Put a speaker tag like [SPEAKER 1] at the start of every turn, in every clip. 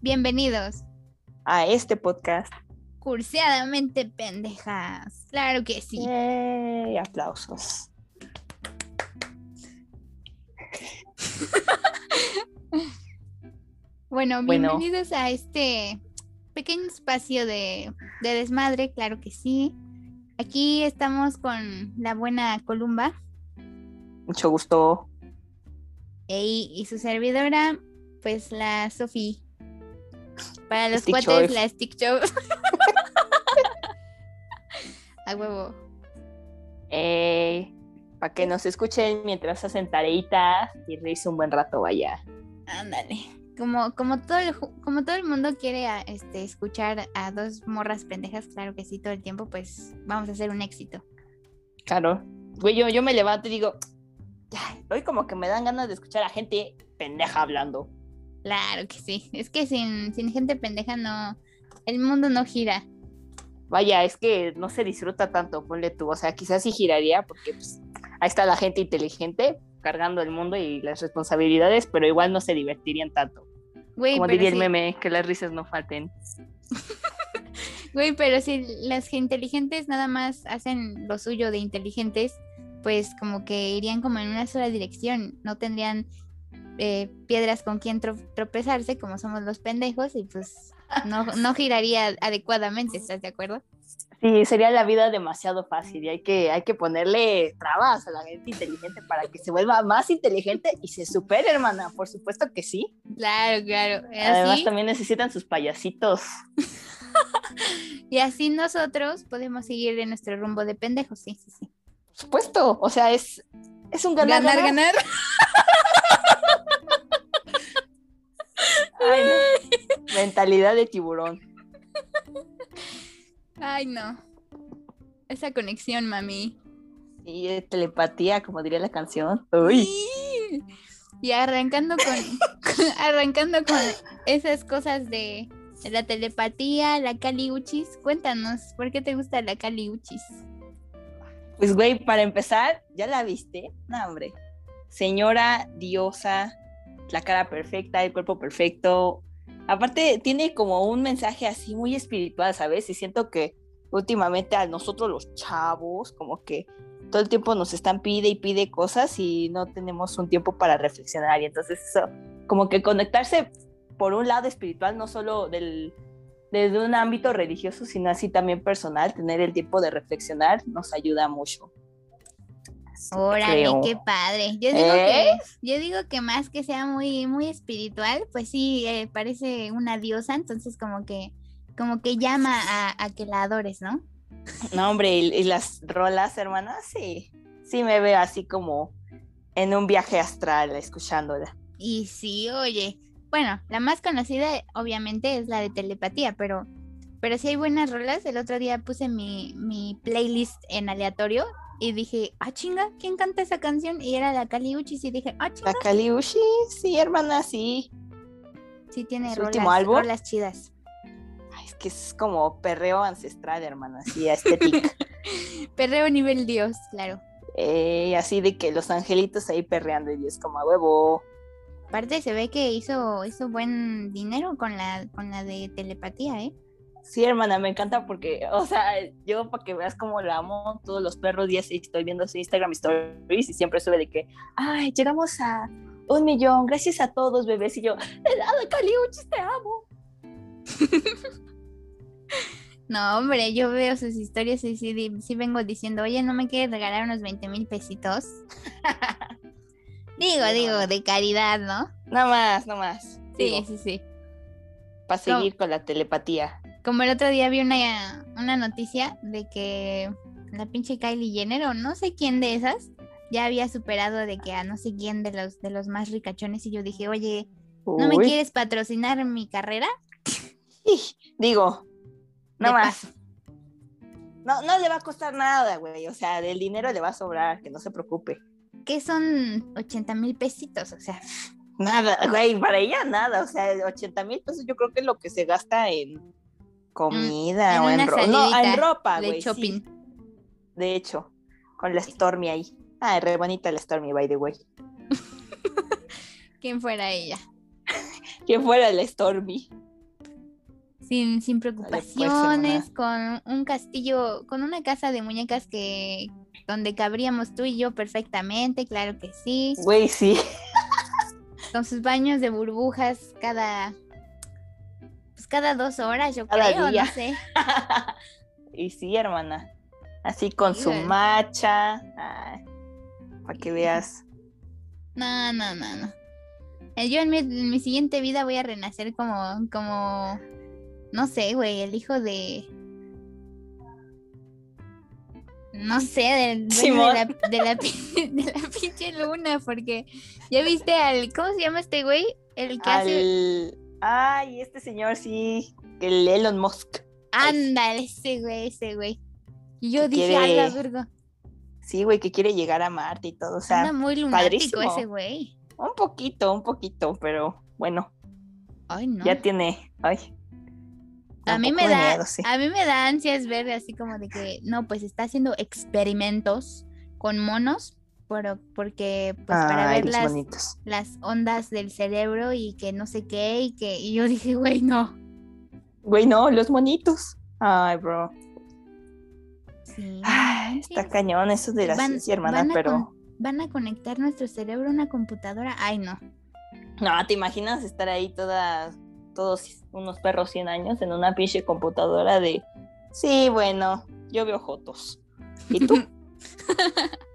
[SPEAKER 1] Bienvenidos
[SPEAKER 2] a este podcast.
[SPEAKER 1] Curseadamente pendejas. Claro que sí.
[SPEAKER 2] Yay, aplausos.
[SPEAKER 1] bueno,
[SPEAKER 2] Bueno.
[SPEAKER 1] bienvenidos a este pequeño espacio de, de desmadre, claro que sí. Aquí estamos con la buena Columba
[SPEAKER 2] Mucho gusto.
[SPEAKER 1] y su servidora, pues la Sofi. Para los
[SPEAKER 2] Stick
[SPEAKER 1] cuates, la Stick Show. A huevo.
[SPEAKER 2] para que nos escuchen mientras hacen tareitas y reírse un buen rato, vaya.
[SPEAKER 1] Ándale. Como, como, todo el, como todo el mundo quiere a- este, escuchar a dos morras pendejas, claro que sí, todo el tiempo, pues vamos a hacer un éxito.
[SPEAKER 2] Claro. Güey, yo, yo me levanto y digo, hoy como que me dan ganas de escuchar a gente pendeja hablando.
[SPEAKER 1] Claro que sí. Es que sin, sin gente pendeja no, el mundo no gira.
[SPEAKER 2] Vaya, es que no se disfruta tanto, ponle tú. O sea, quizás sí giraría porque pues, ahí está la gente inteligente cargando el mundo y las responsabilidades, pero igual no se divertirían tanto.
[SPEAKER 1] Güey,
[SPEAKER 2] Como diría el meme, que las risas no falten.
[SPEAKER 1] Güey, pero si las inteligentes nada más hacen lo suyo de inteligentes, pues como que irían como en una sola dirección, no tendrían eh, piedras con quien tro- tropezarse como somos los pendejos y pues no, no giraría adecuadamente, ¿estás de acuerdo?
[SPEAKER 2] Sí, sería la vida demasiado fácil y hay que, hay que ponerle trabas a la gente inteligente para que se vuelva más inteligente y se supere, hermana. Por supuesto que sí.
[SPEAKER 1] Claro, claro.
[SPEAKER 2] Además, también necesitan sus payasitos.
[SPEAKER 1] y así nosotros podemos seguir en nuestro rumbo de pendejos, sí, sí, sí.
[SPEAKER 2] Por supuesto. O sea, es, es un ganar,
[SPEAKER 1] Ganar,
[SPEAKER 2] ganar.
[SPEAKER 1] ganar.
[SPEAKER 2] Mentalidad de tiburón.
[SPEAKER 1] Ay, no. Esa conexión, mami.
[SPEAKER 2] Y eh, telepatía, como diría la canción. Uy.
[SPEAKER 1] Sí. Y arrancando con, arrancando con esas cosas de, de la telepatía, la caliuchis, cuéntanos, ¿por qué te gusta la caliuchis?
[SPEAKER 2] Pues, güey, para empezar, ¿ya la viste? No, hombre. Señora diosa, la cara perfecta, el cuerpo perfecto. Aparte, tiene como un mensaje así muy espiritual, ¿sabes? Y siento que últimamente a nosotros los chavos, como que todo el tiempo nos están pide y pide cosas y no tenemos un tiempo para reflexionar. Y entonces eso, como que conectarse por un lado espiritual, no solo del, desde un ámbito religioso, sino así también personal, tener el tiempo de reflexionar nos ayuda mucho.
[SPEAKER 1] Órale,
[SPEAKER 2] Creo.
[SPEAKER 1] qué padre. Yo digo
[SPEAKER 2] ¿Eh?
[SPEAKER 1] que, yo digo que más que sea muy, muy espiritual, pues sí, eh, parece una diosa, entonces como que, como que llama a, a que la adores, ¿no?
[SPEAKER 2] No, hombre, y, y las rolas, hermanas, sí. Sí me veo así como en un viaje astral escuchándola.
[SPEAKER 1] Y sí, oye, bueno, la más conocida obviamente es la de telepatía, pero, pero sí hay buenas rolas. El otro día puse mi, mi playlist en aleatorio y dije, ah, chinga, ¿quién canta esa canción? Y era la Caliuchis y dije, ah, chinga,
[SPEAKER 2] La Kaliushi, sí, hermana, sí.
[SPEAKER 1] sí tiene
[SPEAKER 2] ¿Su
[SPEAKER 1] rolas,
[SPEAKER 2] último álbum?
[SPEAKER 1] rolas chidas.
[SPEAKER 2] Ay, es que es como perreo ancestral, hermana, así, estética.
[SPEAKER 1] Perreo nivel Dios, claro.
[SPEAKER 2] Eh, así de que los angelitos ahí perreando y es como a huevo.
[SPEAKER 1] Aparte se ve que hizo, hizo buen dinero con la, con la de telepatía, ¿eh?
[SPEAKER 2] Sí, hermana, me encanta porque, o sea, yo para que veas cómo la amo, todos los perros días estoy viendo su Instagram stories y siempre sube de que, ay, llegamos a un millón, gracias a todos, bebés. Y yo, helado, Caliuchis, te amo.
[SPEAKER 1] No, hombre, yo veo sus historias y sí, sí vengo diciendo, oye, ¿no me quieres regalar unos 20 mil pesitos? digo, digo, de caridad, ¿no?
[SPEAKER 2] No más, no más.
[SPEAKER 1] Sí, sí, sí.
[SPEAKER 2] Para
[SPEAKER 1] No.
[SPEAKER 2] seguir con la telepatía.
[SPEAKER 1] Como el otro día vi una, una noticia de que la pinche Kylie Jenner o no sé quién de esas ya había superado de que a no sé quién de los, de los más ricachones y yo dije, oye, ¿no me
[SPEAKER 2] Uy.
[SPEAKER 1] quieres patrocinar mi carrera?
[SPEAKER 2] Digo, no más. No, no le va a costar nada, güey. O sea, del dinero le va a sobrar, que no se preocupe.
[SPEAKER 1] Que son 80 mil pesitos, o sea,
[SPEAKER 2] Nada, güey, para ella nada. O sea, 80 mil pesos yo creo que es lo que se gasta en comida
[SPEAKER 1] en
[SPEAKER 2] o en ropa. No, en ropa,
[SPEAKER 1] de
[SPEAKER 2] güey. sí.
[SPEAKER 1] shopping.
[SPEAKER 2] De hecho, con la Stormy ahí. Ah, re bonita la Stormy, by the way.
[SPEAKER 1] ¿Quién fuera ella?
[SPEAKER 2] Que fuera la Stormy.
[SPEAKER 1] sin, sin
[SPEAKER 2] pues,
[SPEAKER 1] preocupaciones, con un castillo, con una casa de muñecas que donde cabríamos tú y yo perfectamente, claro que sí.
[SPEAKER 2] Güey, sí.
[SPEAKER 1] Con sus baños de burbujas cada cada dos horas, yo
[SPEAKER 2] Cada
[SPEAKER 1] creo,
[SPEAKER 2] día.
[SPEAKER 1] no sé.
[SPEAKER 2] y sí, hermana. Así con
[SPEAKER 1] Sí,
[SPEAKER 2] su macha. para que veas.
[SPEAKER 1] No, no, no, no. Eh, Yo en mi, en mi siguiente vida voy a renacer como, como, no sé, güey, el hijo de, no sé, de la, de, la, pin- de la pinche luna, porque ya viste al, ¿cómo se llama este güey? El que hace.
[SPEAKER 2] Ay, este señor sí. El Elon Musk.
[SPEAKER 1] ándale, ese güey, ese güey. Y yo dije,
[SPEAKER 2] quiere-
[SPEAKER 1] verga,
[SPEAKER 2] Sí, güey, que quiere llegar a Marte y todo. O sea,
[SPEAKER 1] anda muy lunático
[SPEAKER 2] padrísimo.
[SPEAKER 1] ese güey.
[SPEAKER 2] un poquito, un poquito, pero bueno,
[SPEAKER 1] Ay, no.
[SPEAKER 2] ya tiene. Ay.
[SPEAKER 1] A mí me da,
[SPEAKER 2] miedo, sí.
[SPEAKER 1] a mí me da ansias ver así como de que no, pues está haciendo experimentos con monos, pero porque pues para ver las,
[SPEAKER 2] bonitos.
[SPEAKER 1] las ondas del cerebro y que no sé qué y que y yo dije, güey, no.
[SPEAKER 2] Güey, no, los monitos. Ay, bro.
[SPEAKER 1] Sí,
[SPEAKER 2] Ay, está cañón eso de la
[SPEAKER 1] Van-
[SPEAKER 2] ciencia, hermana,
[SPEAKER 1] van
[SPEAKER 2] pero.
[SPEAKER 1] con- van a conectar nuestro cerebro a una computadora. Ay, no.
[SPEAKER 2] No, ¿te imaginas estar ahí todas, todos unos perros 100 años en una pinche computadora de. Sí, bueno, yo veo fotos. ¿Y tú?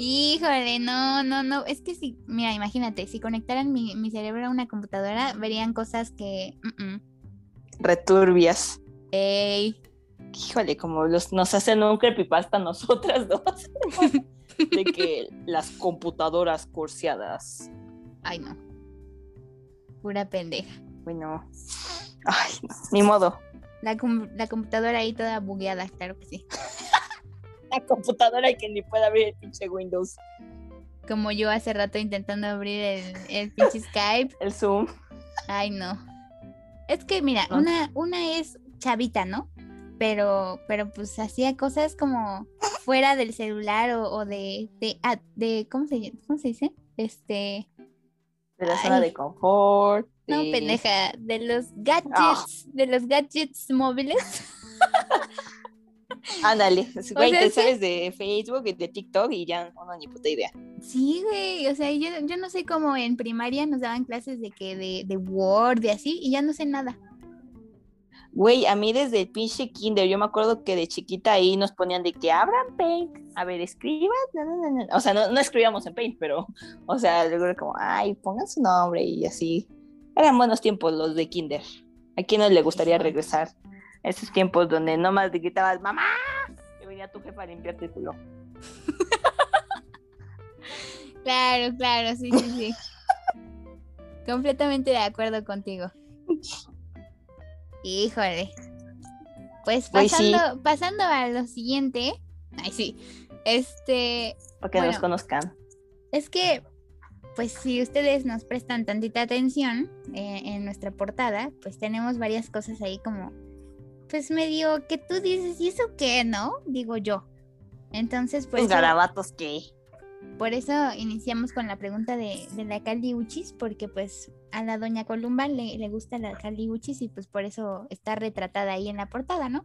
[SPEAKER 1] Híjole, no, no, no. Es que si, mira, imagínate, si conectaran mi, mi cerebro a una computadora, verían cosas que.
[SPEAKER 2] Returbias.
[SPEAKER 1] Ey,
[SPEAKER 2] Híjole, como los, nos hacen un creepypasta nosotras dos. de que las computadoras curseadas.
[SPEAKER 1] Ay, no. Pura pendeja.
[SPEAKER 2] Bueno. Ay, no, ni modo.
[SPEAKER 1] La, com- la computadora ahí toda bugueada, claro que sí.
[SPEAKER 2] La computadora y que ni puede abrir el pinche Windows.
[SPEAKER 1] Como yo hace rato intentando abrir el, el pinche Skype.
[SPEAKER 2] El Zoom.
[SPEAKER 1] Ay, no. Es que, mira,
[SPEAKER 2] No.
[SPEAKER 1] una, una es chavita, ¿no? Pero, pero pues hacía cosas como fuera del celular o, o de, de, ah, de, ¿cómo se, ¿cómo se dice? Este,
[SPEAKER 2] De la zona
[SPEAKER 1] Ay.
[SPEAKER 2] de confort.
[SPEAKER 1] no,
[SPEAKER 2] de-
[SPEAKER 1] pendeja, de los gadgets,
[SPEAKER 2] Ah.
[SPEAKER 1] de los gadgets móviles.
[SPEAKER 2] Ándale. Güey,
[SPEAKER 1] sea,
[SPEAKER 2] te sabes de Facebook y de TikTok y ya no, ni puta idea.
[SPEAKER 1] Sí, güey, o sea, yo, yo no sé cómo en primaria nos daban clases de que de, de Word y así, y ya no sé nada.
[SPEAKER 2] Güey, a mí desde el pinche kinder, yo me acuerdo que de chiquita ahí nos ponían de que abran Paint, a ver, escriban, na, na, na, na". o sea, no, no escribíamos en Paint, pero, o sea, luego era como, ay, pongan su nombre y así. Eran buenos tiempos los de kinder. ¿A quién no le gustaría regresar esos tiempos donde nomás te gritabas, mamá? Y venía tu jefa a limpiarte el culo.
[SPEAKER 1] Claro, claro, sí, sí, sí. Completamente de acuerdo contigo. Híjole. Pues
[SPEAKER 2] sí.
[SPEAKER 1] pasando, a lo siguiente. Ay, sí. Este,
[SPEAKER 2] Para que nos conozcan.
[SPEAKER 1] es que, pues si ustedes nos prestan tantita atención eh, en nuestra portada, pues tenemos varias cosas ahí como, pues medio que tú dices, ¿y eso qué, no? Digo yo. Entonces, pues... Yo-
[SPEAKER 2] garabatos que.
[SPEAKER 1] Por eso iniciamos con la pregunta de, de la Caliuchis, porque pues a la doña Columba le, le gusta la Caliuchis y pues por eso está retratada ahí en la portada, ¿no?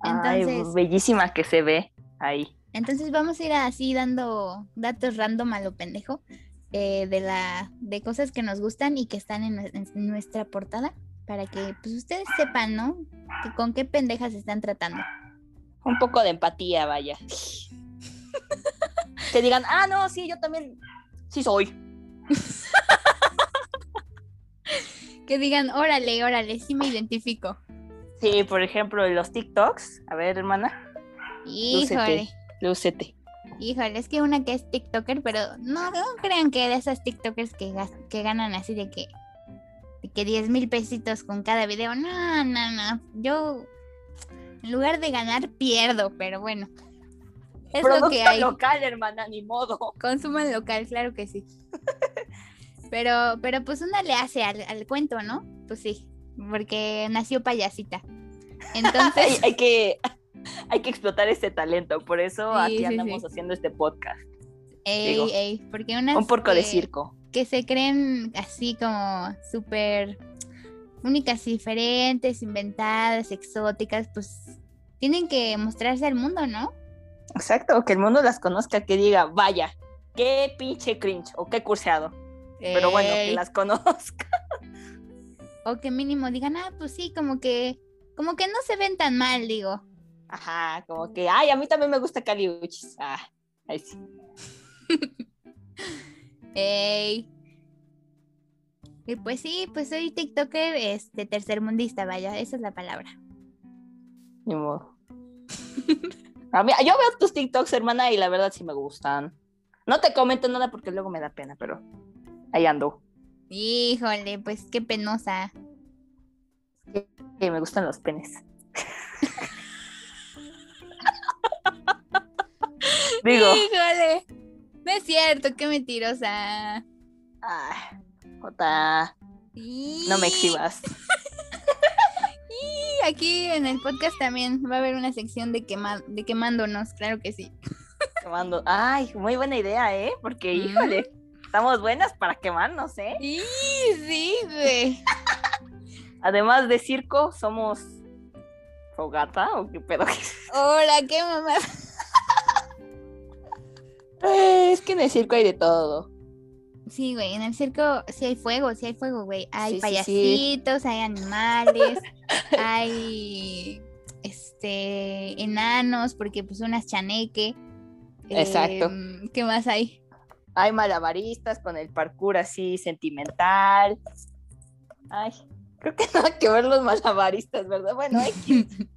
[SPEAKER 2] Ay,
[SPEAKER 1] Entonces,
[SPEAKER 2] bellísima que se ve ahí.
[SPEAKER 1] entonces vamos a ir así dando datos random a lo pendejo eh, de la de cosas que nos gustan y que están en nuestra portada para que pues ustedes sepan, ¿no? Que con qué pendejas están tratando.
[SPEAKER 2] Un poco de empatía, vaya. que digan, ah, no, sí, yo también, sí soy.
[SPEAKER 1] Que digan, órale, órale, sí me identifico.
[SPEAKER 2] Sí, por ejemplo, los TikToks. A ver, hermana,
[SPEAKER 1] Híjole.
[SPEAKER 2] lúcete.
[SPEAKER 1] Híjole, es que una que es TikToker, pero no, no crean que de esas TikTokers que, ganan así de que, que 10 mil pesitos con cada video. No, no, no. Yo, en lugar de ganar, pierdo, pero bueno. Es lo que hay.
[SPEAKER 2] local, hermana, ni modo.
[SPEAKER 1] Consuman local, claro que sí. Pero, pero pues una le hace al, al cuento, ¿no? Pues sí, porque nació payasita.
[SPEAKER 2] hay,
[SPEAKER 1] Entonces,
[SPEAKER 2] hay que, hay que explotar este talento. Por eso
[SPEAKER 1] Sí,
[SPEAKER 2] aquí
[SPEAKER 1] sí,
[SPEAKER 2] andamos
[SPEAKER 1] sí.
[SPEAKER 2] haciendo este podcast.
[SPEAKER 1] ey,
[SPEAKER 2] digo,
[SPEAKER 1] ey, porque unas
[SPEAKER 2] Un porco de circo.
[SPEAKER 1] Que se creen así como súper únicas y diferentes, inventadas, exóticas, pues tienen que mostrarse al mundo, ¿no?
[SPEAKER 2] Exacto, que el mundo las conozca, que diga, vaya, qué pinche cringe o qué curseado. Pero bueno, que las conozca.
[SPEAKER 1] O que mínimo digan, ah, pues sí, como que, como que no se ven tan mal, digo.
[SPEAKER 2] Ajá, como que, ay, a mí también me gusta Cali Uchis. Ah, ahí sí.
[SPEAKER 1] Ey. Y pues sí, pues soy TikToker este tercermundista, vaya, esa es la palabra.
[SPEAKER 2] Ni modo. A mí, yo veo tus TikToks, hermana, y la verdad sí me gustan. No te comento nada porque luego me da pena, pero ahí ando.
[SPEAKER 1] Híjole, pues qué penosa.
[SPEAKER 2] Que me gustan los penes. Digo,
[SPEAKER 1] Híjole. No es cierto, qué mentirosa.
[SPEAKER 2] ay, Jota, no me exhibas.
[SPEAKER 1] Y aquí en el podcast también va a haber una sección de, quema de quemándonos, claro que sí.
[SPEAKER 2] Quemando. Ay, muy buena idea, ¿eh? Porque,
[SPEAKER 1] Mm.
[SPEAKER 2] híjole, estamos buenas para quemarnos, ¿eh?
[SPEAKER 1] Sí, sí, güey.
[SPEAKER 2] Además de circo, somos fogata o qué pedo.
[SPEAKER 1] Hola, qué mamá.
[SPEAKER 2] Que en el circo hay de todo.
[SPEAKER 1] Sí, güey, en el circo sí hay fuego, sí hay fuego, güey. Hay
[SPEAKER 2] Sí, sí, sí.
[SPEAKER 1] payasitos, hay animales, hay este enanos, porque pues unas chaneque.
[SPEAKER 2] Exacto.
[SPEAKER 1] Em, ¿Qué más hay?
[SPEAKER 2] Hay malabaristas con el parkour así sentimental. Ay, creo que nada que ver los malabaristas, ¿verdad? Bueno, hay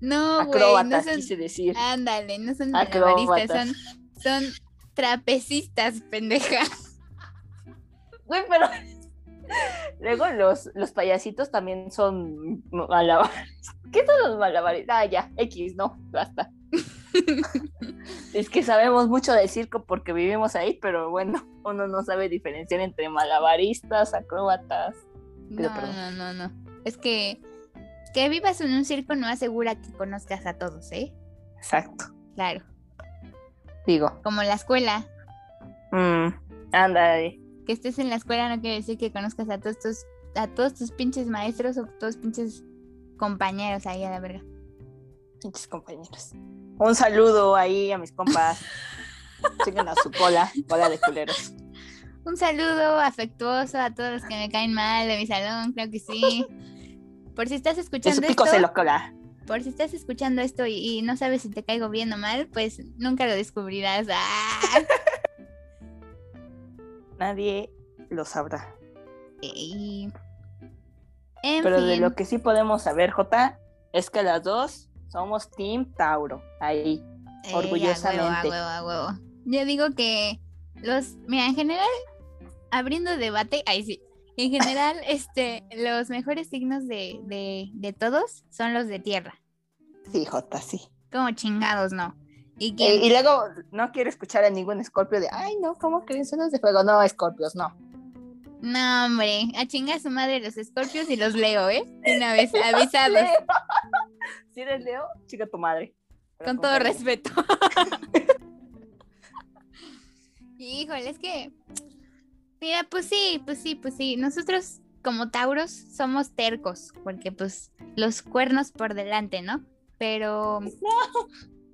[SPEAKER 1] No, güey, no son.
[SPEAKER 2] quise decir.
[SPEAKER 1] Ándale, no son
[SPEAKER 2] Acróbatas.
[SPEAKER 1] malabaristas, son, son trapecistas, pendeja.
[SPEAKER 2] Güey, pero luego los, los payasitos también son malabaristas. ¿Qué son los malabaristas? Ah, ya, X, no, basta. es que sabemos mucho del circo porque vivimos ahí, pero bueno, uno no sabe diferenciar entre malabaristas, acróbatas.
[SPEAKER 1] No,
[SPEAKER 2] perdón.
[SPEAKER 1] no, no, no. Es que que vivas en un circo no asegura que conozcas a todos, ¿eh?
[SPEAKER 2] Exacto.
[SPEAKER 1] Claro.
[SPEAKER 2] Digo,
[SPEAKER 1] Como la escuela.
[SPEAKER 2] mm, anda,
[SPEAKER 1] Que estés en la escuela no quiere decir que conozcas a todos tus, a todos tus pinches maestros o todos pinches compañeros ahí a la verga.
[SPEAKER 2] pinches compañeros. Un saludo ahí a mis compas. Sigan a su cola, cola de culeros.
[SPEAKER 1] Un saludo afectuoso a todos los que me caen mal de mi salón, creo que sí. Por si estás escuchando
[SPEAKER 2] pico
[SPEAKER 1] esto,
[SPEAKER 2] se lo cola.
[SPEAKER 1] Por si estás escuchando esto y, y no sabes si te caigo bien o mal, pues nunca lo descubrirás. ¡Ah!
[SPEAKER 2] Nadie lo sabrá.
[SPEAKER 1] En
[SPEAKER 2] Pero de lo que sí podemos saber, Jota, es que las dos somos Team Tauro. Ahí.
[SPEAKER 1] Ey,
[SPEAKER 2] orgullosamente.
[SPEAKER 1] a huevo, a huevo, a huevo. Yo digo que los, mira, en general, abriendo debate, ahí sí. En general, este, los mejores signos de, de, de todos son los de tierra.
[SPEAKER 2] Sí, Jota, sí.
[SPEAKER 1] Como chingados, ¿no? Y
[SPEAKER 2] Eh, y luego no quiero escuchar a ningún escorpio de, ay, no, ¿cómo creen? Son los de fuego. No, escorpios, no.
[SPEAKER 1] no, hombre, a chingar su madre los escorpios y los leo, ¿eh? Una vez, avisados,
[SPEAKER 2] si eres Leo, chica tu madre. Pero
[SPEAKER 1] con todo respeto. Híjole, es que, mira, pues sí, pues sí, pues sí. Nosotros como Tauros somos tercos, porque pues los cuernos por delante, ¿no? Pero,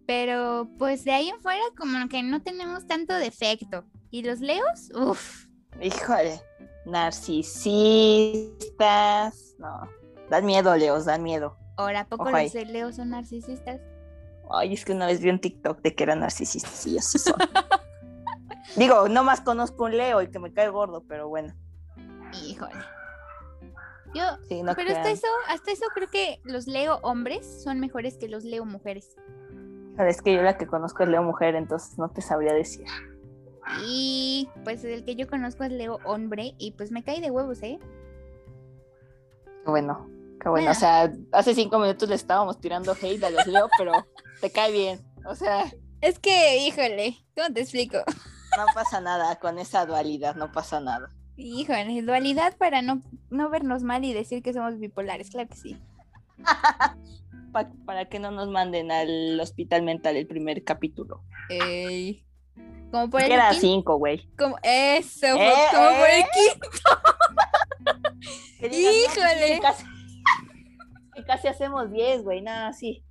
[SPEAKER 1] pero pues de ahí en fuera como que no tenemos tanto defecto. Y los leos, uff,
[SPEAKER 2] Híjole, narcisistas. No, dan miedo, Leos, dan miedo.
[SPEAKER 1] ahora ¿a poco
[SPEAKER 2] Ojo ahí.
[SPEAKER 1] los de leos son narcisistas?
[SPEAKER 2] Ay, es que una vez vi un TikTok de que eran narcisistas y ellos sí son. Digo, no más conozco un Leo y que me cae gordo, pero bueno.
[SPEAKER 1] Híjole. Yo,
[SPEAKER 2] Sí, no
[SPEAKER 1] pero hasta eso, hasta eso creo que los leo hombres son mejores que los leo mujeres.
[SPEAKER 2] Es que yo la que conozco es Leo mujer, entonces no te sabría decir.
[SPEAKER 1] Y pues el que yo conozco es Leo hombre y pues me cae de huevos, ¿eh?
[SPEAKER 2] Qué bueno, qué bueno.
[SPEAKER 1] Ah.
[SPEAKER 2] O sea, hace cinco minutos le estábamos tirando hate a los Leo, pero te cae bien. O sea,
[SPEAKER 1] Es que, híjole, ¿cómo te explico?
[SPEAKER 2] no pasa nada con esa dualidad, no pasa nada.
[SPEAKER 1] Híjole, dualidad para no, no vernos mal y decir que somos bipolares, claro que sí.
[SPEAKER 2] Pa- para que no nos manden al hospital mental el primer capítulo.
[SPEAKER 1] Ey. Como por el
[SPEAKER 2] Que era
[SPEAKER 1] quin-
[SPEAKER 2] cinco, güey.
[SPEAKER 1] como Eso,
[SPEAKER 2] Eh,
[SPEAKER 1] como por el
[SPEAKER 2] eh.
[SPEAKER 1] quinto.
[SPEAKER 2] Que
[SPEAKER 1] Híjole.
[SPEAKER 2] casi, casi hacemos 10, güey, nada, sí.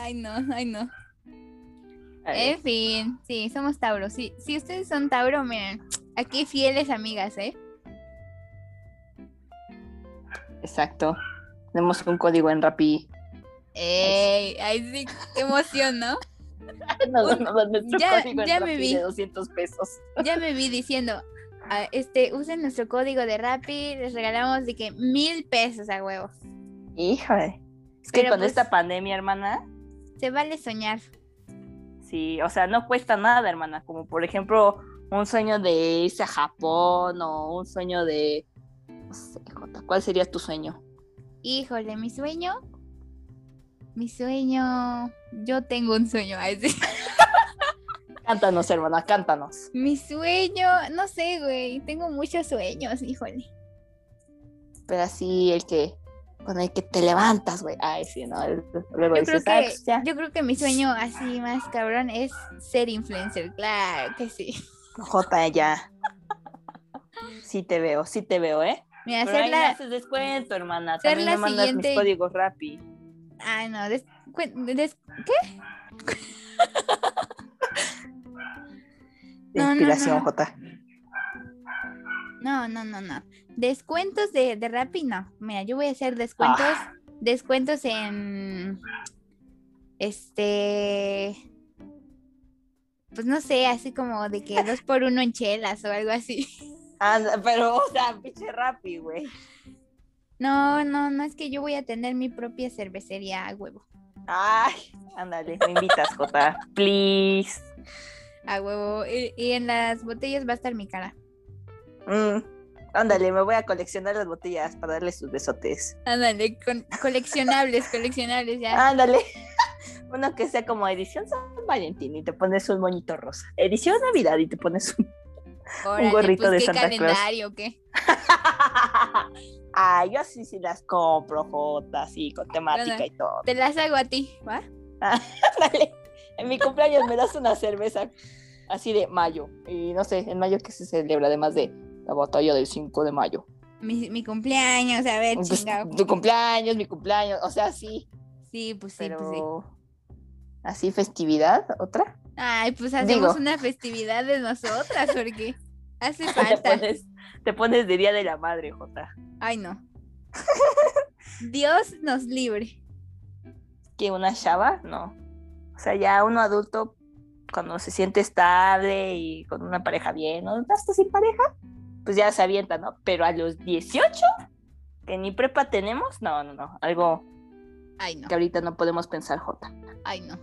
[SPEAKER 1] Ay, no, ay, no. En fin, sí, somos Tauro. Sí, si ustedes son Tauro, miren, aquí fieles amigas, ¿eh?
[SPEAKER 2] Exacto. Tenemos un código en Rappi.
[SPEAKER 1] Ey, sí, qué emoción, ¿no?
[SPEAKER 2] Nos dan nuestro
[SPEAKER 1] ya-
[SPEAKER 2] código en
[SPEAKER 1] me
[SPEAKER 2] Rappi
[SPEAKER 1] vi.
[SPEAKER 2] de 200 pesos.
[SPEAKER 1] Ya me vi diciendo, ah, este, usen nuestro código de Rappi, les regalamos de que mil pesos a huevo.
[SPEAKER 2] Híjole. Es que
[SPEAKER 1] Pero
[SPEAKER 2] con
[SPEAKER 1] pues-
[SPEAKER 2] esta pandemia, hermana,
[SPEAKER 1] Se vale soñar.
[SPEAKER 2] sí, o sea, no cuesta nada, hermana. Como por ejemplo, un sueño de irse a Japón o un sueño de. No sé, Jota, ¿cuál sería tu sueño?
[SPEAKER 1] Híjole, mi sueño. Mi sueño. Yo tengo un sueño. ay, sí.
[SPEAKER 2] Cántanos, hermana, cántanos.
[SPEAKER 1] Mi sueño, no sé, güey. Tengo muchos sueños, híjole.
[SPEAKER 2] Pero así, el que. Con el que te levantas, güey. Ay, sí, no. Luego
[SPEAKER 1] Yo creo,
[SPEAKER 2] dices, "Ah,
[SPEAKER 1] que,
[SPEAKER 2] pues
[SPEAKER 1] yo creo que mi sueño así más cabrón es ser influencer. Claro que sí.
[SPEAKER 2] Jota, ya. Sí te veo, sí te veo, ¿eh?
[SPEAKER 1] Mira,
[SPEAKER 2] Pero
[SPEAKER 1] ser
[SPEAKER 2] ahí me
[SPEAKER 1] la.
[SPEAKER 2] haces descuento, hermana.
[SPEAKER 1] ser
[SPEAKER 2] También
[SPEAKER 1] la
[SPEAKER 2] me mandas
[SPEAKER 1] siguiente-
[SPEAKER 2] mis códigos Rappi.
[SPEAKER 1] Ay, no. des- des-
[SPEAKER 2] De
[SPEAKER 1] No, no,
[SPEAKER 2] inspiración,
[SPEAKER 1] no.
[SPEAKER 2] Jota.
[SPEAKER 1] No, no, no, no. Descuentos de, de Rappi, no. Mira, yo voy a hacer descuentos.
[SPEAKER 2] Ah.
[SPEAKER 1] Descuentos en. Este. Pues no sé, así como de que dos por uno en chelas o algo así.
[SPEAKER 2] Anda, pero, o sea, pinche Rappi, güey.
[SPEAKER 1] No, no, no es que yo voy a tener mi propia cervecería a huevo.
[SPEAKER 2] Ay, ándale, me invitas, Jota. Please.
[SPEAKER 1] A huevo. Y, y en las botellas va a estar mi cara.
[SPEAKER 2] Mm, ándale, me voy a coleccionar las botellas para darle sus besotes.
[SPEAKER 1] Ándale, con, coleccionables, coleccionables ya.
[SPEAKER 2] Ándale. Uno que sea como edición Valentín y te pones un moñito rosa. Edición Navidad y te pones un.
[SPEAKER 1] Órale,
[SPEAKER 2] gorrito
[SPEAKER 1] pues,
[SPEAKER 2] de
[SPEAKER 1] ¿qué
[SPEAKER 2] Santa Claus.
[SPEAKER 1] calendario o qué?
[SPEAKER 2] Ay, yo así sí las compro, Jota, así, con temática y todo.
[SPEAKER 1] Te las hago a ti, ¿va?
[SPEAKER 2] En mi cumpleaños me das una cerveza así de mayo. Y no sé, en mayo que se celebra, además de la batalla del 5 de mayo.
[SPEAKER 1] Mi, mi cumpleaños, a ver,
[SPEAKER 2] Pues,
[SPEAKER 1] chingado.
[SPEAKER 2] tu cumpleaños, mi cumpleaños, o sea, sí,
[SPEAKER 1] Sí, pues sí,
[SPEAKER 2] pero
[SPEAKER 1] pues sí.
[SPEAKER 2] Así festividad, otra.
[SPEAKER 1] Ay, pues hacemos
[SPEAKER 2] Digo.
[SPEAKER 1] una festividad de nosotras, porque hace
[SPEAKER 2] Te
[SPEAKER 1] falta.
[SPEAKER 2] pones, te pones de Día de la Madre, Jota.
[SPEAKER 1] Ay, no. Dios nos libre.
[SPEAKER 2] Que una chava, no. O sea, ya uno adulto, cuando se siente estable y con una pareja bien, o hasta sin pareja, pues ya se avienta, ¿no? Pero a los 18, que ni prepa tenemos, no, no, no. Algo
[SPEAKER 1] Ay, no.
[SPEAKER 2] que ahorita no podemos pensar, Jota.
[SPEAKER 1] Ay, no.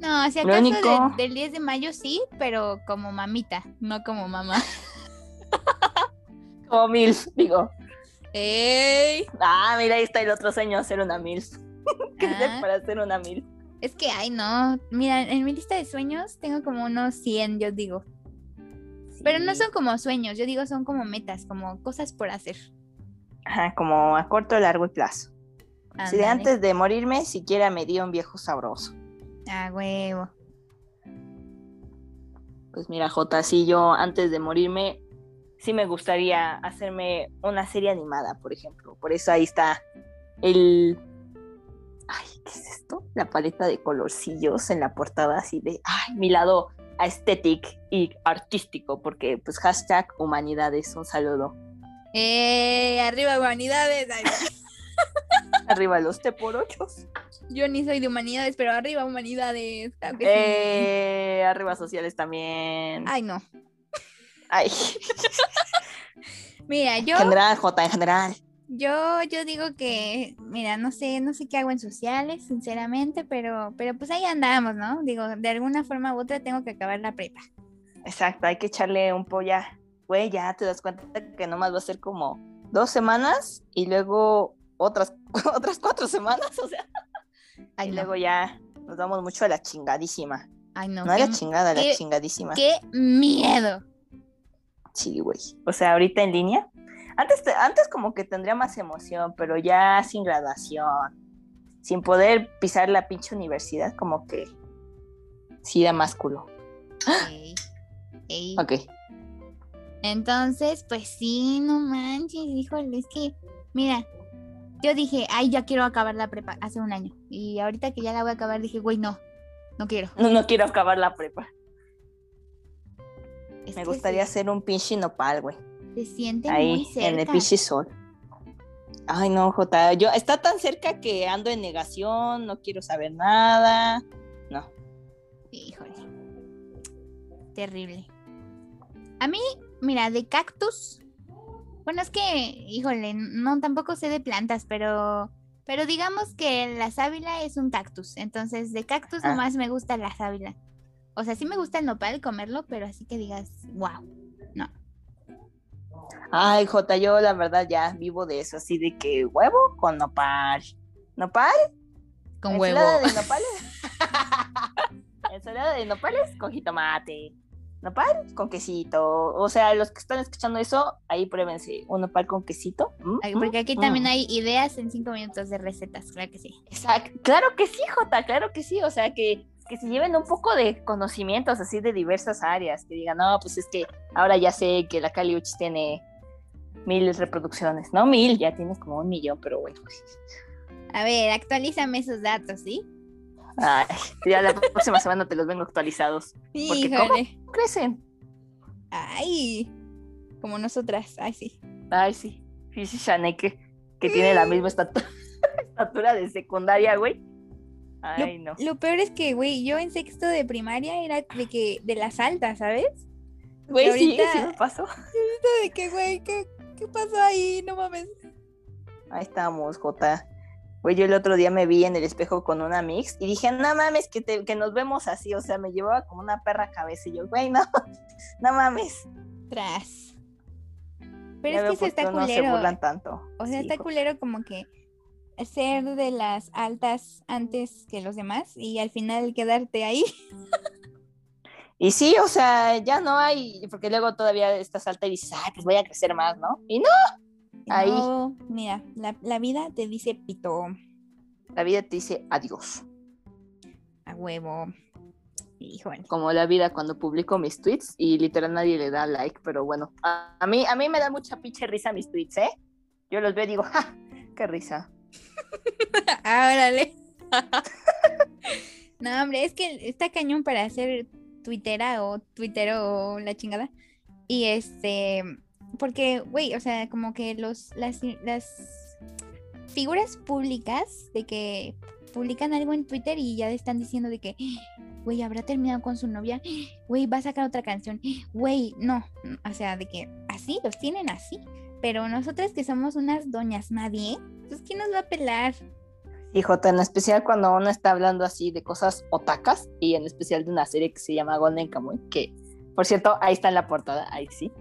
[SPEAKER 1] No, si acaso
[SPEAKER 2] único-
[SPEAKER 1] de- del 10 de mayo sí, pero como mamita, no como mamá.
[SPEAKER 2] Como mil, digo.
[SPEAKER 1] ¡Ey!
[SPEAKER 2] Ah, mira, ahí está el otro sueño, hacer una mil. ¿Qué
[SPEAKER 1] Ah,
[SPEAKER 2] para hacer una mil?
[SPEAKER 1] es que, ay, no. Mira, en mi lista de sueños tengo como unos 100, yo digo. Pero no son como sueños, yo digo son como metas, como cosas por hacer.
[SPEAKER 2] Ajá, como a corto, largo y plazo. Si de antes de morirme, siquiera me dio un viejo sabroso.
[SPEAKER 1] Ah, huevo.
[SPEAKER 2] Pues mira, Jota, si yo antes de morirme, sí me gustaría hacerme una serie animada, por ejemplo. Por eso ahí está el... Ay, ¿qué es esto? La paleta de colorcillos en la portada, así de... Ay, mi lado aesthetic y artístico, porque pues hashtag humanidades, un saludo.
[SPEAKER 1] ¡Eh! Arriba, humanidades.
[SPEAKER 2] Arriba los T por ochos.
[SPEAKER 1] yo ni soy de humanidades, pero arriba, humanidades. Claro que sí.
[SPEAKER 2] Eh, arriba sociales también.
[SPEAKER 1] Ay, no.
[SPEAKER 2] Ay,
[SPEAKER 1] Mira, yo,
[SPEAKER 2] en general, Jota, en general.
[SPEAKER 1] yo, yo digo que, mira, no sé, no sé qué hago en sociales, sinceramente, pero, pero pues ahí andamos, ¿no? Digo, de alguna forma u otra tengo que acabar la prepa.
[SPEAKER 2] Exacto, hay que echarle un polla. Güey, ya te das cuenta que nomás va a ser como dos semanas y luego otras, otras cuatro semanas, o sea.
[SPEAKER 1] Ay,
[SPEAKER 2] y
[SPEAKER 1] no.
[SPEAKER 2] luego ya nos damos mucho a la chingadísima.
[SPEAKER 1] Ay, no.
[SPEAKER 2] No a la chingada, a la
[SPEAKER 1] qué-
[SPEAKER 2] chingadísima.
[SPEAKER 1] qué miedo.
[SPEAKER 2] Sí, güey. O sea, ahorita en línea. Antes, te- antes como que tendría más emoción, pero ya sin graduación, sin poder pisar la pinche universidad, como que sí da más culo.
[SPEAKER 1] Ey.
[SPEAKER 2] Ok.
[SPEAKER 1] Entonces, pues sí, no manches, híjole, es que Mira, yo dije, ay, ya quiero acabar la prepa hace un año. Y ahorita que ya la voy a acabar, dije, güey, no, no quiero.
[SPEAKER 2] No, no quiero acabar la prepa.
[SPEAKER 1] Es
[SPEAKER 2] Me gustaría
[SPEAKER 1] se,
[SPEAKER 2] hacer un pinche nopal, güey.
[SPEAKER 1] se siente muy
[SPEAKER 2] Ahí,
[SPEAKER 1] cerca.
[SPEAKER 2] en el pinche sol. Ay, no, Jota. Yo, está tan cerca que ando en negación, no quiero saber nada. No.
[SPEAKER 1] Híjole. Terrible. A mí, mira, de cactus. Bueno, es que, híjole, no tampoco sé de plantas, pero. Pero digamos que la sábila es un cactus. Entonces, de cactus
[SPEAKER 2] Ah.
[SPEAKER 1] nomás me gusta la sábila. O sea, sí me gusta el nopal comerlo, pero así que digas, wow.
[SPEAKER 2] Ay, Jota, yo la verdad ya vivo de eso, así de que huevo con nopal. ¿Nopal?
[SPEAKER 1] Con huevo.
[SPEAKER 2] Ensalada de nopales. Ensalada de nopales con jitomate. Nopal con quesito. O sea, los que están escuchando eso, ahí pruébense un nopal con quesito. Mm, mm,
[SPEAKER 1] Porque aquí
[SPEAKER 2] mm.
[SPEAKER 1] también hay ideas en cinco minutos de recetas, claro que sí.
[SPEAKER 2] Exacto. Claro que sí, Jota, claro que sí. O sea, que, que se lleven un poco de conocimientos así de diversas áreas. Que digan, no, pues es que ahora ya sé que la Cali Uchis tiene mil reproducciones. No mil, ya tienes como un millón, pero bueno.
[SPEAKER 1] A ver, actualízame esos datos, ¿sí?
[SPEAKER 2] Ay, ya la próxima semana te los vengo actualizados. Porque. Crecen.
[SPEAKER 1] Ay. Como nosotras. Ay, sí.
[SPEAKER 2] Ay, sí. Sí, sí, Shane, que, que tiene la misma estatu- estatura de secundaria, güey. Ay, no.
[SPEAKER 1] Lo peor es que, güey, yo en sexto de primaria era de que de las altas, ¿sabes?
[SPEAKER 2] Güey, sí,
[SPEAKER 1] ahorita-
[SPEAKER 2] sí me pasó.
[SPEAKER 1] De que, güey, ¿qué, ¿qué pasó ahí? No mames.
[SPEAKER 2] Ahí estamos, Jota. Güey, yo el otro día me vi en el espejo con una mix y dije, no mames, que, te- que nos vemos así. O sea, me llevaba como una perra cabeza y yo, güey, no, no mames.
[SPEAKER 1] Tras.
[SPEAKER 2] Ya
[SPEAKER 1] Pero es que se está
[SPEAKER 2] qué no se
[SPEAKER 1] culero.
[SPEAKER 2] burlan tanto.
[SPEAKER 1] O sea,
[SPEAKER 2] Sí,
[SPEAKER 1] está culero como que ser de las altas antes que los demás y al final quedarte ahí.
[SPEAKER 2] Y sí, o sea, ya no hay, porque luego todavía estás alta y dices, ay, pues voy a crecer más, ¿no? Y no, Ahí.
[SPEAKER 1] No, mira, la, la vida te dice pito
[SPEAKER 2] la vida te dice adiós.
[SPEAKER 1] a huevo. Híjole.
[SPEAKER 2] como la vida cuando publico mis tweets y literal nadie le da like, pero bueno, a, a mí a mí me da mucha pinche risa mis tweets, ¿eh? Yo los veo y digo, ¡ja! ¡Qué risa!
[SPEAKER 1] Árale. no, hombre, es que está cañón para hacer tuitera o tuitero o la chingada. Y este, porque, güey, o sea, como que los, las, las figuras públicas de que publican algo en Twitter y ya están diciendo de que, güey, habrá terminado con su novia, güey, va a sacar otra canción, güey, no, o sea, de que así, los tienen así. Pero nosotras que somos unas doñas nadie, pues ¿quién nos va a pelar?
[SPEAKER 2] Jota, en especial cuando uno está hablando así de cosas otacas y en especial de una serie que se llama Golden Kamuy, que por cierto, ahí está en la portada, ahí sí.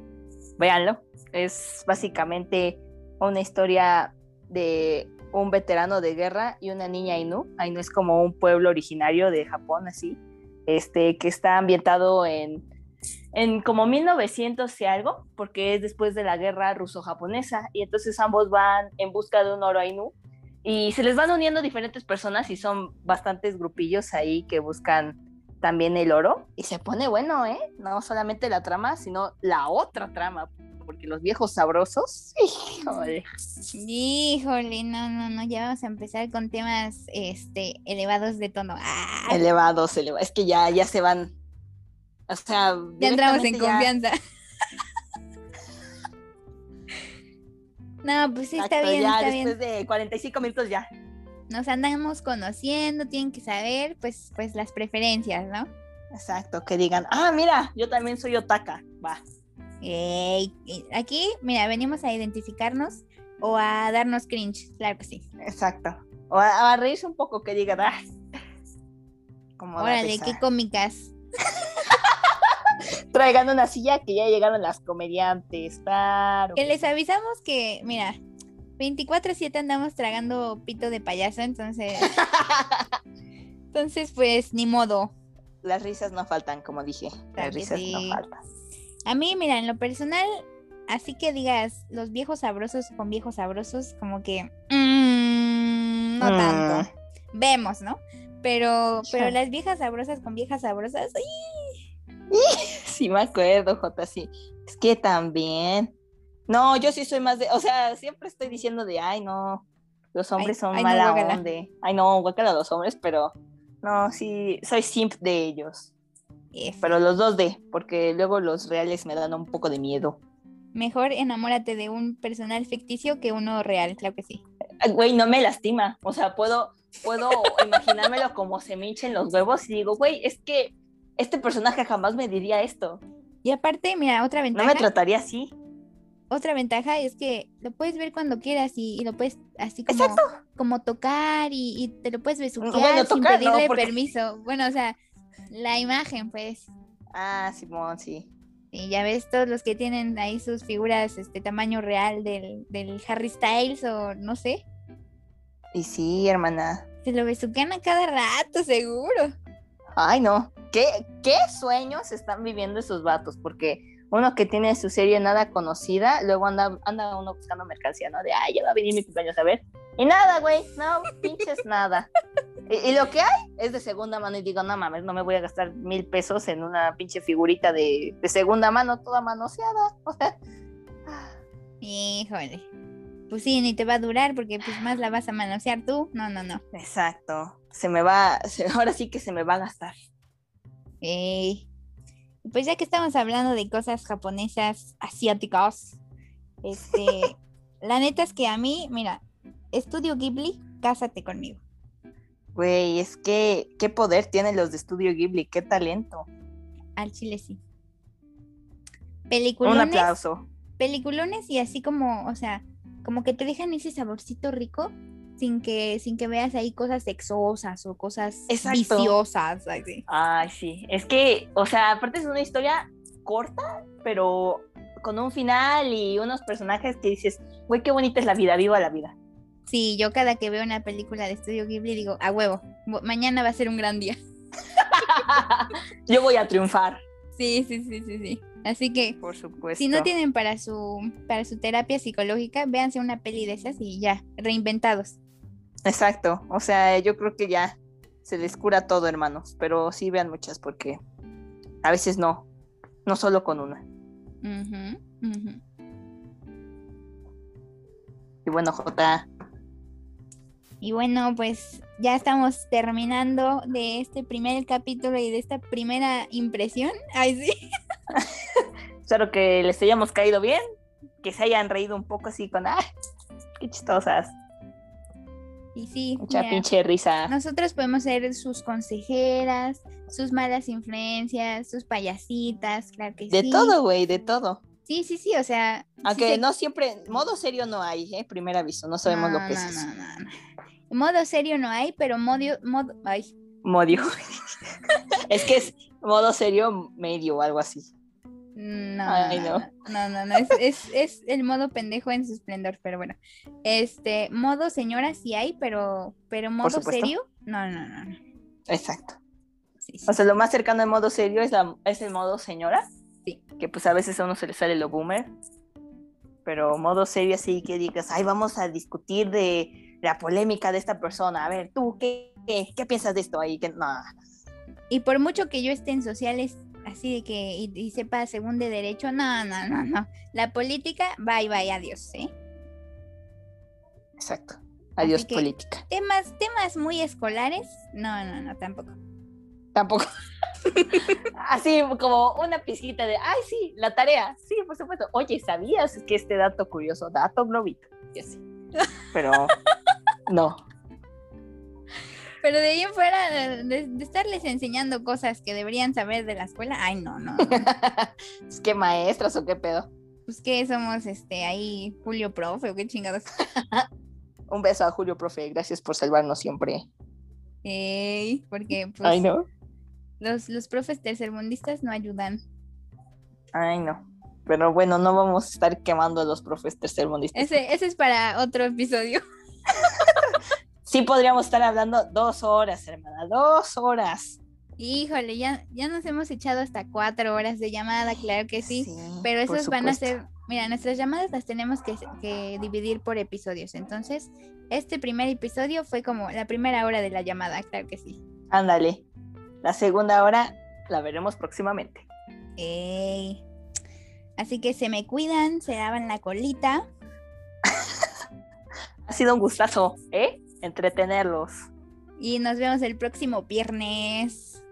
[SPEAKER 2] Véanlo. Es básicamente una historia de un veterano de guerra y una niña Ainu. Ainu es como un pueblo originario de Japón, así, este, que está ambientado en, en como 1900 y algo, porque es después de la guerra ruso-japonesa, y entonces ambos van en busca de un oro Ainu, y se les van uniendo diferentes personas y son bastantes grupillos ahí que buscan también el oro, y se pone bueno, ¿eh? No solamente la trama, sino la otra trama, porque los viejos sabrosos, híjole.
[SPEAKER 1] Híjole, no, no, no, ya vamos a empezar con temas este elevados de tono. Ah,
[SPEAKER 2] elevados, elevados. Es que ya, ya se van. O sea,
[SPEAKER 1] ya entramos en
[SPEAKER 2] ya-
[SPEAKER 1] confianza. no, pues sí, está
[SPEAKER 2] Exacto,
[SPEAKER 1] bien,
[SPEAKER 2] ya
[SPEAKER 1] está
[SPEAKER 2] después
[SPEAKER 1] bien.
[SPEAKER 2] de 45 minutos ya.
[SPEAKER 1] Nos andamos conociendo, tienen que saber, pues, pues las preferencias, ¿no?
[SPEAKER 2] Exacto, que digan, ah, mira, yo también soy otaka. Va.
[SPEAKER 1] Ey, y aquí, mira, venimos a identificarnos o a darnos cringe, claro que sí.
[SPEAKER 2] Exacto. O a, a reírse un poco, que digan, ah. Como
[SPEAKER 1] Órale, qué cómicas.
[SPEAKER 2] Traigan una silla que ya llegaron las comediantes, claro.
[SPEAKER 1] Que les avisamos que, mira, 24-7 andamos tragando pito de payaso, entonces, entonces pues ni modo.
[SPEAKER 2] Las risas no faltan, como dije. Las risas
[SPEAKER 1] sí.
[SPEAKER 2] no faltan.
[SPEAKER 1] A mí, mira, en lo personal, así que digas, los viejos sabrosos con viejos sabrosos, como que mm, no tanto. Vemos, ¿no? Pero, pero las viejas sabrosas con viejas sabrosas, ¡ay!
[SPEAKER 2] Sí, me acuerdo, Jota, sí. Es que también No, yo sí soy más de, o sea, siempre estoy diciendo de, ay, no, los hombres son
[SPEAKER 1] ay, no,
[SPEAKER 2] mala
[SPEAKER 1] guácala.
[SPEAKER 2] onda. Ay, no, guácala a los hombres, pero no, sí, soy simp de ellos.
[SPEAKER 1] F.
[SPEAKER 2] Pero los dos de, porque luego los reales me dan un poco de miedo.
[SPEAKER 1] Mejor enamórate de un personal ficticio que uno real, claro que sí.
[SPEAKER 2] Güey, no me lastima. O sea, puedo, puedo imaginármelo como se me hinchen los huevos y digo, güey, es que este personaje jamás me diría esto.
[SPEAKER 1] Y aparte, mira, otra
[SPEAKER 2] No
[SPEAKER 1] ventaja,
[SPEAKER 2] me trataría así.
[SPEAKER 1] otra ventaja es que lo puedes ver cuando quieras y, y lo puedes así como, como tocar y, y te lo puedes besuquear
[SPEAKER 2] Bueno,
[SPEAKER 1] sin
[SPEAKER 2] tocar no,
[SPEAKER 1] pedirle
[SPEAKER 2] porque-
[SPEAKER 1] permiso. Bueno, o sea, la imagen, pues.
[SPEAKER 2] Ah, Simón, sí.
[SPEAKER 1] Y ya ves todos los que tienen ahí sus figuras este tamaño real del, del Harry Styles o no sé.
[SPEAKER 2] Y sí, hermana.
[SPEAKER 1] Se lo besuquean a cada rato, seguro.
[SPEAKER 2] Ay, no. ¿Qué, qué sueños están viviendo esos vatos? Porque uno que tiene su serie nada conocida, luego anda, anda uno buscando mercancía, ¿no? De, ay, ya va a venir mi cumpleaños a ver. Y nada, güey, no, pinches nada. Y, y lo que hay es de segunda mano y digo, no mames, no me voy a gastar mil pesos en una pinche figurita de, de segunda mano, toda manoseada. O sea,
[SPEAKER 1] Híjole. Pues sí, ni te va a durar porque pues más la vas a manosear tú. No, no, no.
[SPEAKER 2] exacto. Se me va, ahora sí que se me va a gastar.
[SPEAKER 1] Ey. Pues ya que estamos hablando de cosas japonesas, asiáticas, este, la neta es que a mí, mira, Estudio Ghibli, cásate conmigo.
[SPEAKER 2] Güey, es que qué poder tienen los de Estudio Ghibli, qué talento.
[SPEAKER 1] Al chile sí.
[SPEAKER 2] Un
[SPEAKER 1] Peliculones,
[SPEAKER 2] aplauso.
[SPEAKER 1] peliculones y así como, o sea, como que te dejan ese saborcito rico sin que, sin que veas ahí cosas sexosas o cosas
[SPEAKER 2] Exacto.
[SPEAKER 1] viciosas. así.
[SPEAKER 2] Ay, sí. Es que, o sea, aparte es una historia corta, pero con un final y unos personajes que dices, güey, qué bonita es la vida, viva la vida.
[SPEAKER 1] Sí, yo cada que veo una película de Estudio Ghibli digo, a huevo, mañana va a ser un gran día.
[SPEAKER 2] Yo voy a triunfar.
[SPEAKER 1] Sí, sí, sí, sí, sí. Así que
[SPEAKER 2] Por supuesto.
[SPEAKER 1] si no tienen para su para su terapia psicológica, véanse una peli de esas y ya, reinventados.
[SPEAKER 2] Exacto. O sea, yo creo que ya se les cura todo, hermanos. Pero sí vean muchas porque a veces no. No solo con una. Y bueno, Jota,
[SPEAKER 1] Y bueno, pues ya estamos terminando de este primer capítulo y de esta primera impresión. Ay, sí.
[SPEAKER 2] espero que les hayamos caído bien. Que se hayan reído un poco así con, ¡ay! ¡Qué chistosas!
[SPEAKER 1] Y sí,
[SPEAKER 2] Mucha
[SPEAKER 1] mira,
[SPEAKER 2] pinche risa.
[SPEAKER 1] nosotros podemos ser sus consejeras, sus malas influencias, sus payasitas, claro que
[SPEAKER 2] De
[SPEAKER 1] sí.
[SPEAKER 2] todo, güey, de todo.
[SPEAKER 1] Sí, sí, sí, o sea. sí
[SPEAKER 2] Aunque
[SPEAKER 1] se-
[SPEAKER 2] no siempre, modo serio no hay, ¿eh? Primer aviso, no sabemos lo que
[SPEAKER 1] no,
[SPEAKER 2] es eso.
[SPEAKER 1] no, no, no. Modo serio no hay, pero modo, modo, ay,
[SPEAKER 2] Modio. es que es modo serio medio o algo así.
[SPEAKER 1] no,
[SPEAKER 2] Ay,
[SPEAKER 1] no,
[SPEAKER 2] no.
[SPEAKER 1] no, no, no, es, es, es el modo pendejo en su esplendor, pero bueno, este, modo señora sí hay, pero, pero modo serio, no, no, no, no.
[SPEAKER 2] Exacto.
[SPEAKER 1] Sí, sí.
[SPEAKER 2] O sea, lo más cercano al modo serio es, la, es el modo señora.
[SPEAKER 1] Sí.
[SPEAKER 2] Que pues a veces a uno se le sale lo boomer. Pero modo serio así que digas, ay, vamos a discutir de la polémica de esta persona. A ver, tú, ¿qué, qué, qué piensas de esto ahí? Que no.
[SPEAKER 1] Y por mucho que yo esté en sociales así de que y, y sepa según de derecho, no, no, no, no. La política, bye, bye, adiós, ¿eh?
[SPEAKER 2] Exacto. Adiós,
[SPEAKER 1] que-
[SPEAKER 2] política.
[SPEAKER 1] Temas, temas muy escolares, no, no, no, tampoco.
[SPEAKER 2] Tampoco. Así como una pizquita de, ay, sí, la tarea. Sí, por supuesto. Oye, ¿sabías que este dato curioso, dato globito? Y así. Pero no.
[SPEAKER 1] Pero de ahí en fuera, de, de estarles enseñando cosas que deberían saber de la escuela, ay, no, no. no.
[SPEAKER 2] es que maestras o qué pedo.
[SPEAKER 1] Pues que somos este ahí Julio Profe o qué chingados.
[SPEAKER 2] Un beso a Julio, profe. Gracias por salvarnos siempre.
[SPEAKER 1] Ey, porque pues
[SPEAKER 2] Ay, no.
[SPEAKER 1] los, los profes tercermundistas no ayudan.
[SPEAKER 2] Ay, no. Pero bueno, no vamos a estar quemando a los profes tercermundistas.
[SPEAKER 1] Ese, ese es para otro episodio.
[SPEAKER 2] Sí podríamos estar hablando dos horas, hermana. Dos horas.
[SPEAKER 1] Híjole, ya, ya nos hemos echado hasta cuatro horas de llamada, claro que sí. pero esos van a ser, mira, nuestras llamadas las tenemos que, que dividir por episodios. Entonces, este primer episodio fue como la primera hora de la llamada, claro que sí. Así que se me cuidan, se lavan la colita.
[SPEAKER 2] ha sido un gustazo, ¿eh? entretenerlos.
[SPEAKER 1] Y nos vemos el próximo viernes.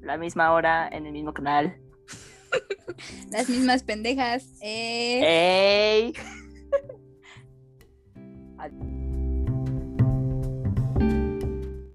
[SPEAKER 2] La misma hora, en el mismo canal.
[SPEAKER 1] Las mismas pendejas.
[SPEAKER 2] ¡Ey!